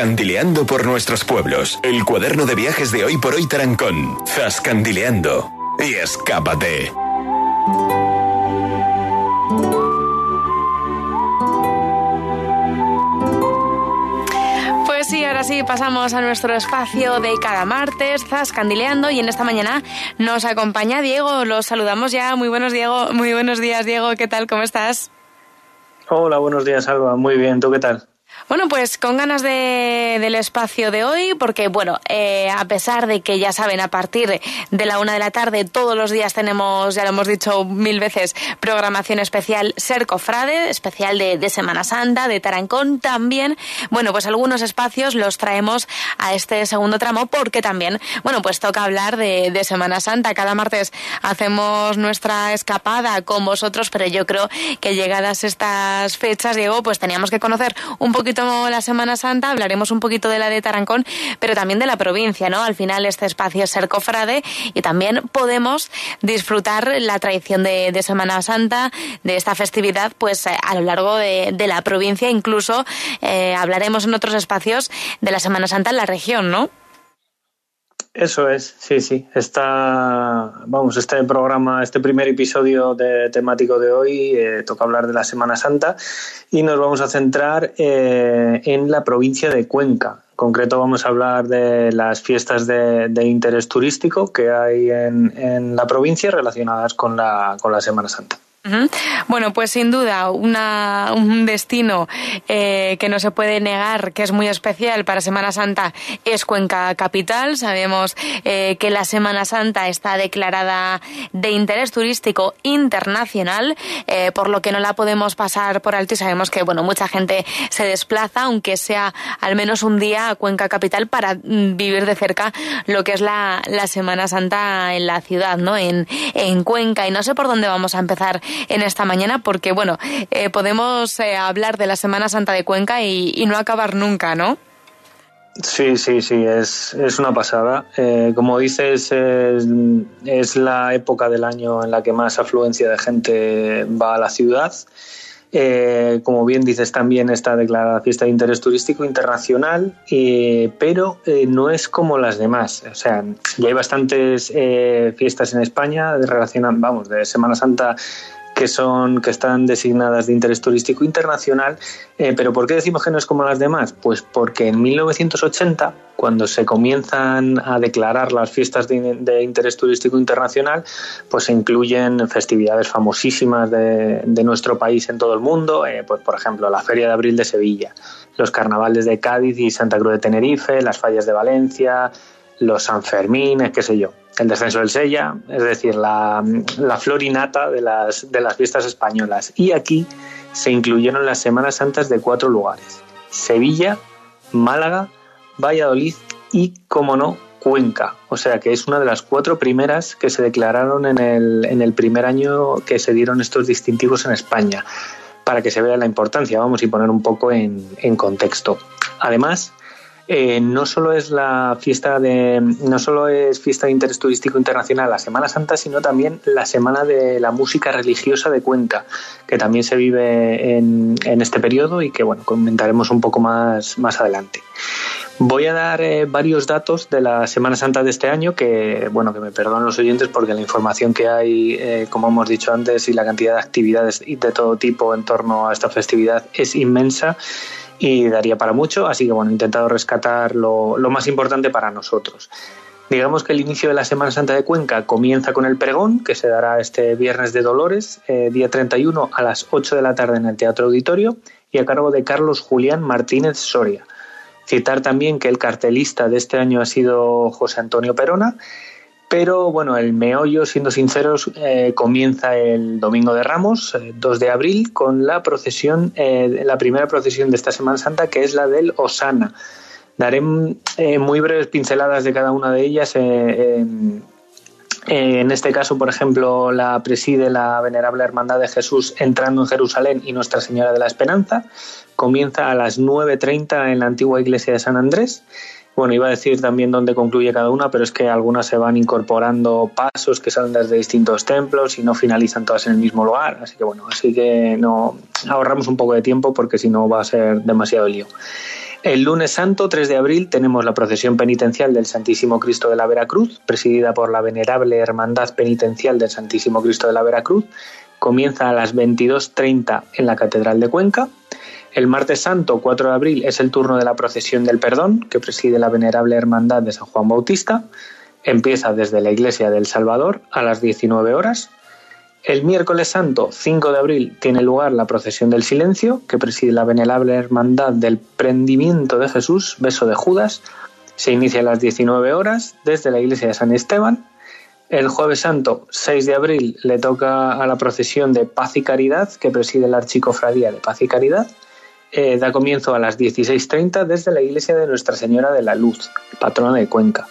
Zascandileando por nuestros pueblos. El cuaderno de viajes de hoy por hoy Tarancón. Zascandileando. Y escápate. Pues sí, ahora sí pasamos a nuestro espacio de cada martes, Zascandileando, y en esta mañana nos acompaña Diego. Los saludamos ya. Muy buenos, Diego. Muy buenos días, Diego. ¿Qué tal? ¿Cómo estás? Hola, buenos días, Alba. Muy bien, ¿tú qué tal? Bueno, pues con ganas de, del espacio de hoy, porque bueno, eh, a pesar de que ya saben, a partir de la una de la tarde todos los días tenemos, ya lo hemos dicho mil veces, programación especial Ser Cofrade, especial de, Semana Santa, de Tarancón también. Bueno, pues algunos espacios los traemos a este segundo tramo porque también, bueno, pues toca hablar de, de Semana Santa. Cada martes hacemos nuestra escapada con vosotros, pero yo creo que llegadas estas fechas, Diego, pues teníamos que conocer un poquito la Semana Santa, hablaremos un poquito de la de Tarancón, pero también de la provincia, ¿no? Al final este espacio es ser cofrade y también podemos disfrutar la tradición de, Semana Santa, de esta festividad, pues eh, a lo largo de, la provincia, incluso eh, hablaremos en otros espacios de la Semana Santa en la región, ¿no? Eso es, sí, sí. Está, vamos, este programa, este primer episodio de, temático de hoy eh, toca hablar de la Semana Santa y nos vamos a centrar eh, en la provincia de Cuenca. En concreto vamos a hablar de las fiestas de, interés turístico que hay en, en la provincia relacionadas con la, con la Semana Santa. Bueno, pues sin duda un destino eh, que no se puede negar que es muy especial para Semana Santa es Cuenca Capital. Sabemos eh, que la Semana Santa está declarada de interés turístico internacional, eh, por lo que no la podemos pasar por alto y sabemos que bueno mucha gente se desplaza, aunque sea al menos un día a Cuenca Capital para mm, vivir de cerca lo que es la, Semana Santa en la ciudad, ¿no? En Cuenca y no sé por dónde vamos a empezar en esta mañana porque, bueno, eh, podemos eh, hablar de la Semana Santa de Cuenca y, no acabar nunca, ¿no? Sí, sí, sí, es, es una pasada. Eh, como dices, es, la época del año en la que más afluencia de gente va a la ciudad. como bien dices, también está declarada fiesta de interés turístico internacional, pero no es como las demás. O sea, ya hay bastantes fiestas en España relacionadas, vamos, de Semana Santa que son que están designadas de interés turístico internacional. Eh, pero ¿por qué decimos que no es como las demás? Pues porque en 1980, cuando se comienzan a declarar las fiestas de, interés turístico internacional, pues se incluyen festividades famosísimas de, nuestro país en todo el mundo, eh, pues por ejemplo la Feria de Abril de Sevilla, los carnavales de Cádiz y Santa Cruz de Tenerife, las fallas de Valencia, los Sanfermines, qué sé yo el descenso del Sella, es decir, la, la florinata de las, de las fiestas españolas. Y aquí se incluyeron las Semanas Santas de cuatro lugares, Sevilla, Málaga, Valladolid y, como no, Cuenca. O sea que es una de las cuatro primeras que se declararon en el, en el primer año que se dieron estos distintivos en España, para que se vea la importancia, vamos, y poner un poco en, en contexto. Además, eh, no solo es la fiesta de no solo es fiesta de interés turístico internacional la Semana Santa, sino también la semana de la música religiosa de Cuenca, que también se vive en, este periodo y que bueno comentaremos un poco más más adelante. Voy a dar eh, varios datos de la Semana Santa de este año que, bueno, que me perdonen los oyentes porque la información que hay, eh, como hemos dicho antes, y la cantidad de actividades de todo tipo en torno a esta festividad es inmensa y daría para mucho, así que bueno, he intentado rescatar lo, más importante para nosotros. Digamos que el inicio de la Semana Santa de Cuenca comienza con el pregón, que se dará este viernes de Dolores, eh, día 31 a las 8 de la tarde en el Teatro Auditorio y a cargo de Carlos Julián Martínez Soria. Citar también que el cartelista de este año ha sido José Antonio Perona pero bueno, el meollo, siendo sinceros, eh, comienza el domingo de Ramos, 2 eh, de abril, con la procesión, eh, la primera procesión de esta Semana Santa, que es la del Osana. Daré muy breves pinceladas de cada una de ellas. en este caso, por ejemplo, la preside la Venerable Hermandad de Jesús entrando en Jerusalén y Nuestra Señora de la Esperanza. Comienza a las 9.30 en la antigua iglesia de San Andrés bueno, iba a decir también dónde concluye cada una, pero es que algunas se van incorporando pasos que salen desde distintos templos y no finalizan todas en el mismo lugar. Así que bueno, así que no ahorramos un poco de tiempo porque si no va a ser demasiado lío. El lunes santo, 3 de abril, tenemos la procesión penitencial del Santísimo Cristo de la Veracruz, presidida por la venerable Hermandad Penitencial del Santísimo Cristo de la Veracruz. Comienza a las 22.30 en la Catedral de Cuenca. El martes santo, 4 de abril, es el turno de la procesión del perdón, que preside la venerable Hermandad de San Juan Bautista. Empieza desde la Iglesia del Salvador a las 19 horas. El miércoles santo, 5 de abril, tiene lugar la procesión del silencio, que preside la venerable hermandad del prendimiento de Jesús, beso de Judas. Se inicia a las 19 horas desde la iglesia de San Esteban. El jueves santo, 6 de abril, le toca a la procesión de Paz y Caridad, que preside la archicofradía de Paz y Caridad. Eh, da comienzo a las 16.30 desde la iglesia de Nuestra Señora de la Luz, patrona de Cuenca.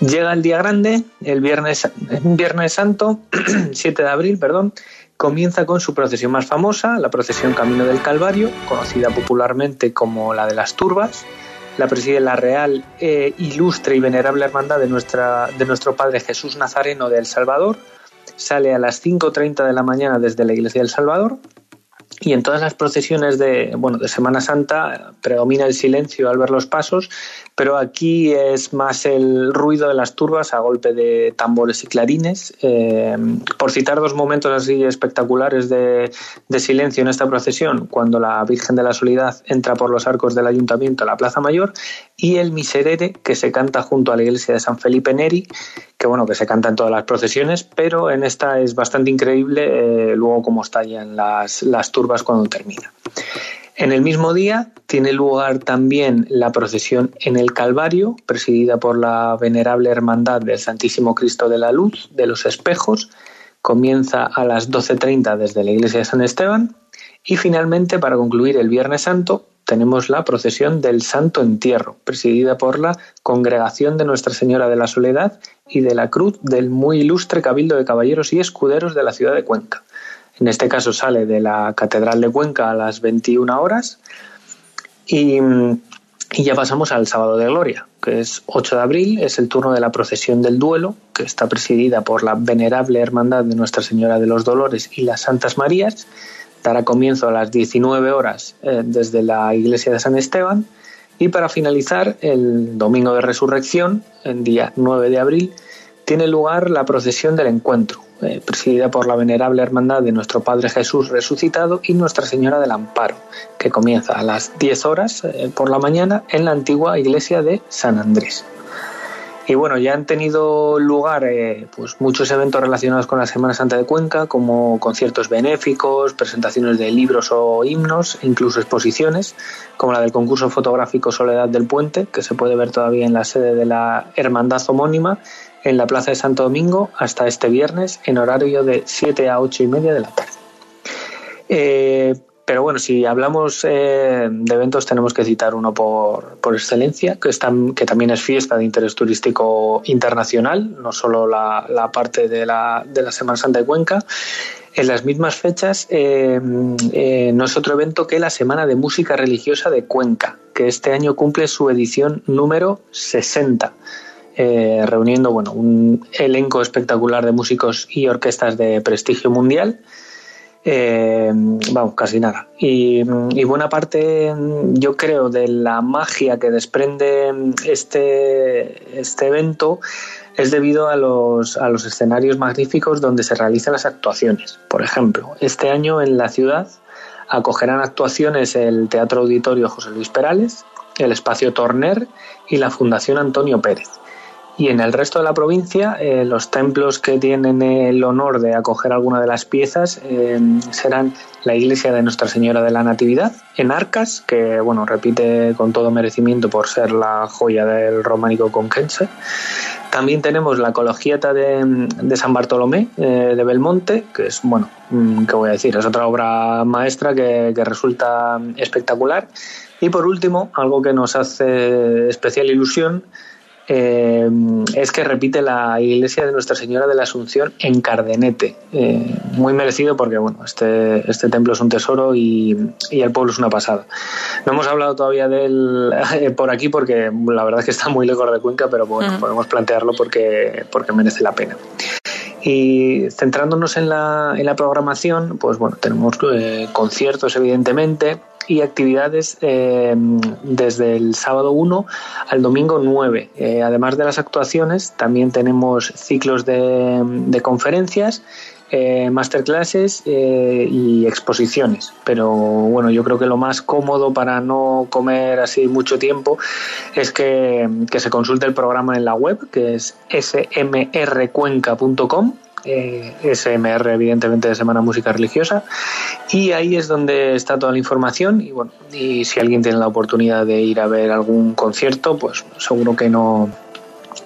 Llega el día grande, el viernes, viernes santo, 7 de abril, perdón, comienza con su procesión más famosa, la procesión Camino del Calvario, conocida popularmente como la de las Turbas. La preside la Real, eh, Ilustre y Venerable Hermandad de, nuestra, de nuestro Padre Jesús Nazareno de El Salvador. Sale a las 5.30 de la mañana desde la Iglesia del Salvador y en todas las procesiones de, bueno, de Semana Santa predomina el silencio al ver los pasos, pero aquí es más el ruido de las turbas a golpe de tambores y clarines. Eh, por citar dos momentos así espectaculares de, de, silencio en esta procesión, cuando la Virgen de la Soledad entra por los arcos del Ayuntamiento a la Plaza Mayor y el Miserere que se canta junto a la iglesia de San Felipe Neri, que bueno, que se canta en todas las procesiones, pero en esta es bastante increíble eh, luego cómo estallan las, las turbas cuando termina. En el mismo día tiene lugar también la procesión en el Calvario, presidida por la venerable Hermandad del Santísimo Cristo de la Luz de los Espejos. Comienza a las 12.30 desde la iglesia de San Esteban. Y finalmente, para concluir el Viernes Santo, tenemos la procesión del Santo Entierro, presidida por la Congregación de Nuestra Señora de la Soledad y de la Cruz del muy ilustre Cabildo de Caballeros y Escuderos de la ciudad de Cuenca. En este caso sale de la Catedral de Cuenca a las 21 horas. Y, ya pasamos al Sábado de Gloria, que es 8 de abril, es el turno de la procesión del duelo, que está presidida por la venerable Hermandad de Nuestra Señora de los Dolores y las Santas Marías. Dará comienzo a las 19 horas eh, desde la iglesia de San Esteban. Y para finalizar, el domingo de resurrección, el día 9 de abril, tiene lugar la procesión del encuentro, eh, presidida por la venerable hermandad de nuestro Padre Jesús resucitado y Nuestra Señora del Amparo, que comienza a las 10 horas eh, por la mañana en la antigua iglesia de San Andrés. Y bueno, ya han tenido lugar eh, pues muchos eventos relacionados con la Semana Santa de Cuenca, como conciertos benéficos, presentaciones de libros o himnos, incluso exposiciones, como la del concurso fotográfico Soledad del Puente, que se puede ver todavía en la sede de la Hermandad homónima, en la Plaza de Santo Domingo hasta este viernes en horario de 7 a 8 y media de la tarde. Eh, pero bueno, si hablamos eh, de eventos tenemos que citar uno por, por excelencia, que, que también es fiesta de interés turístico internacional, no solo la, la parte de la, de la Semana Santa de Cuenca. En las mismas fechas eh, no es otro evento que la Semana de Música Religiosa de Cuenca, que este año cumple su edición número 60 eh, reuniendo bueno, un elenco espectacular de músicos y orquestas de prestigio mundial. Eh, vamos, casi nada. Y, buena parte, yo creo, de la magia que desprende este, este evento es debido a los, a los escenarios magníficos donde se realizan las actuaciones. Por ejemplo, este año en la ciudad acogerán actuaciones el Teatro Auditorio José Luis Perales, el Espacio Torner y la Fundación Antonio Pérez. Y en el resto de la provincia, eh, los templos que tienen el honor de acoger alguna de las piezas eh, serán la iglesia de Nuestra Señora de la Natividad en Arcas, que bueno repite con todo merecimiento por ser la joya del románico conquense. También tenemos la colegiata de, de San Bartolomé eh, de Belmonte, que es, bueno, mm, ¿qué voy a decir? Es otra obra maestra que, que resulta espectacular. Y por último, algo que nos hace especial ilusión eh, es que repite la iglesia de Nuestra Señora de la Asunción en Cardenete. Eh, muy merecido porque bueno, este, este templo es un tesoro y, el pueblo es una pasada. No hemos hablado todavía de él eh, por aquí porque la verdad es que está muy lejos de Cuenca, pero bueno, podemos plantearlo porque, porque merece la pena. Y centrándonos en la, en la programación, pues bueno, tenemos conciertos evidentemente, y actividades eh, desde el sábado 1 al domingo 9. Eh, además de las actuaciones, también tenemos ciclos de, conferencias eh, masterclasses eh, y exposiciones. Pero bueno, yo creo que lo más cómodo para no comer así mucho tiempo es que, se consulte el programa en la web, que es smrcuenca.com. Eh, SMR evidentemente de Semana Música Religiosa y ahí es donde está toda la información y bueno y si alguien tiene la oportunidad de ir a ver algún concierto pues seguro que no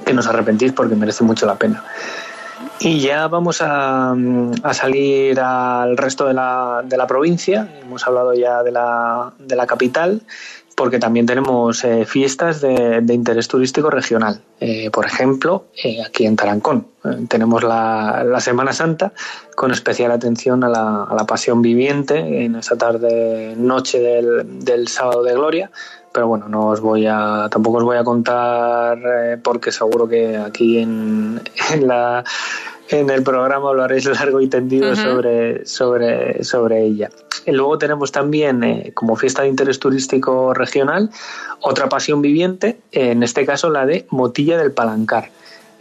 que no os arrepentís porque merece mucho la pena. Y ya vamos a, salir al resto de la, de la, provincia. Hemos hablado ya de la, de la capital, porque también tenemos eh, fiestas de, interés turístico regional. Eh, por ejemplo, eh, aquí en Tarancón tenemos la, la, Semana Santa con especial atención a la, a la pasión viviente en esa tarde, noche del, del sábado de gloria pero bueno, no os voy a, tampoco os voy a contar porque seguro que aquí en, en, la, en el programa hablaréis largo y tendido sobre, sobre, sobre ella. Luego tenemos también, eh, como fiesta de interés turístico regional, otra pasión viviente, en este caso la de Motilla del Palancar.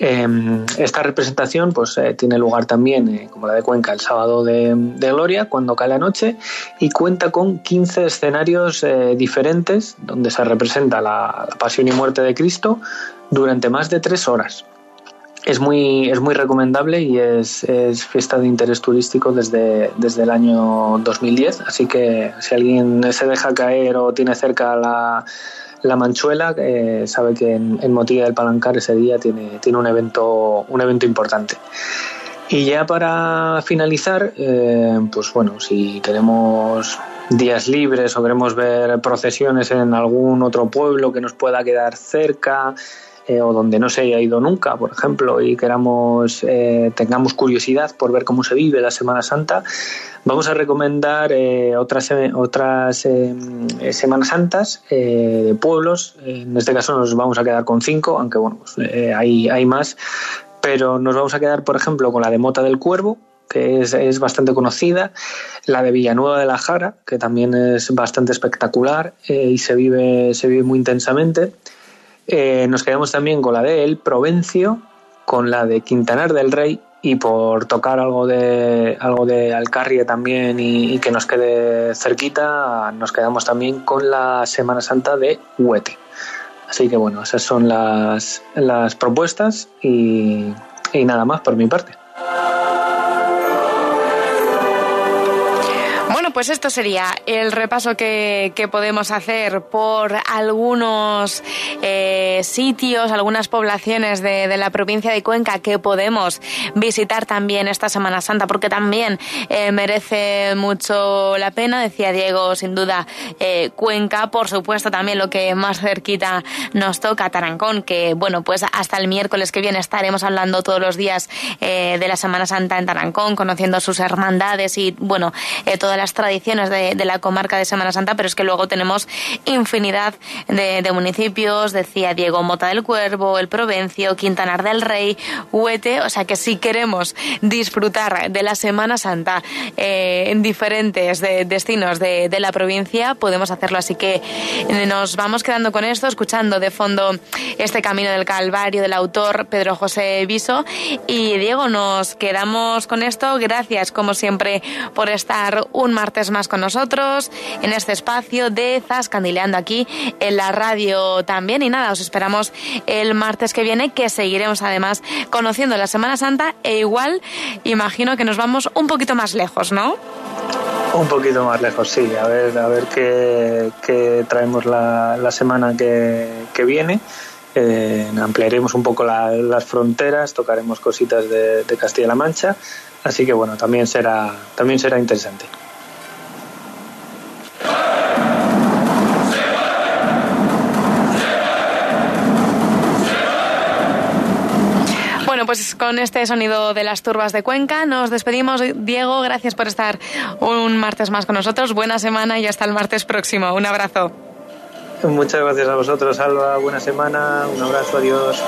Em, esta representación pues, eh, tiene lugar también, eh, como la de Cuenca, el sábado de, Gloria, cuando cae la noche, y cuenta con 15 escenarios diferentes donde se representa la pasión y muerte de Cristo durante más de tres horas es muy, es muy recomendable y es, es, fiesta de interés turístico desde, desde el año 2010. Así que si alguien se deja caer o tiene cerca la, la Manchuela, eh, sabe que en, Motilla del Palancar ese día tiene, tiene un, evento, un evento importante. Y ya para finalizar, eh, pues bueno, si tenemos días libres o queremos ver procesiones en algún otro pueblo que nos pueda quedar cerca, eh, o donde no se haya ido nunca, por ejemplo, y queramos, eh, tengamos curiosidad por ver cómo se vive la Semana Santa, vamos a recomendar eh, otras, otras Semanas Santas de pueblos. En este caso nos vamos a quedar con cinco, aunque bueno, pues, hay, hay más, pero nos vamos a quedar, por ejemplo, con la de Mota del Cuervo, que es, es, bastante conocida, la de Villanueva de la Jara, que también es bastante espectacular y se vive, se vive muy intensamente. Eh, nos quedamos también con la de El Provencio, con la de Quintanar del Rey y por tocar algo de algo de Alcarria también y, que nos quede cerquita, nos quedamos también con la Semana Santa de Huete. Así que bueno, esas son las, las propuestas y nada más por mi parte. Pues esto sería el repaso que, podemos hacer por algunos eh, sitios, algunas poblaciones de, la provincia de Cuenca que podemos visitar también esta Semana Santa, porque también eh, merece mucho la pena, decía Diego, sin duda, eh, Cuenca, por supuesto también lo que más cerquita nos toca, Tarancón, que bueno, pues hasta el miércoles que viene estaremos hablando todos los días de la Semana Santa en Tarancón, conociendo sus hermandades y bueno, todas las tradiciones tradiciones de, la comarca de Semana Santa, pero es que luego tenemos infinidad de, municipios, decía Diego Mota del Cuervo, El Provencio, Quintanar del Rey, Huete, o sea que si queremos disfrutar de la Semana Santa eh, en diferentes destinos de, la provincia, podemos hacerlo. Así que nos vamos quedando con esto, escuchando de fondo este Camino del Calvario del autor Pedro José Viso. Y Diego, nos quedamos con esto. Gracias, como siempre, por estar un martes más con nosotros en este espacio de Zascandileando aquí en la radio también. Y nada, os esperamos el martes que viene, que seguiremos además conociendo la Semana Santa e igual imagino que nos vamos un poquito más lejos, ¿no? Un poquito más lejos, sí. A ver, a ver qué, traemos la, semana que, viene. Eh, ampliaremos un poco las fronteras, tocaremos cositas de, de Castilla-La Mancha. Así que bueno, también será, también será interesante. Pues con este sonido de las turbas de Cuenca nos despedimos. Diego, gracias por estar un martes más con nosotros. Buena semana y hasta el martes próximo. Un abrazo. Muchas gracias a vosotros, Alba. Buena semana. Un abrazo. Adiós.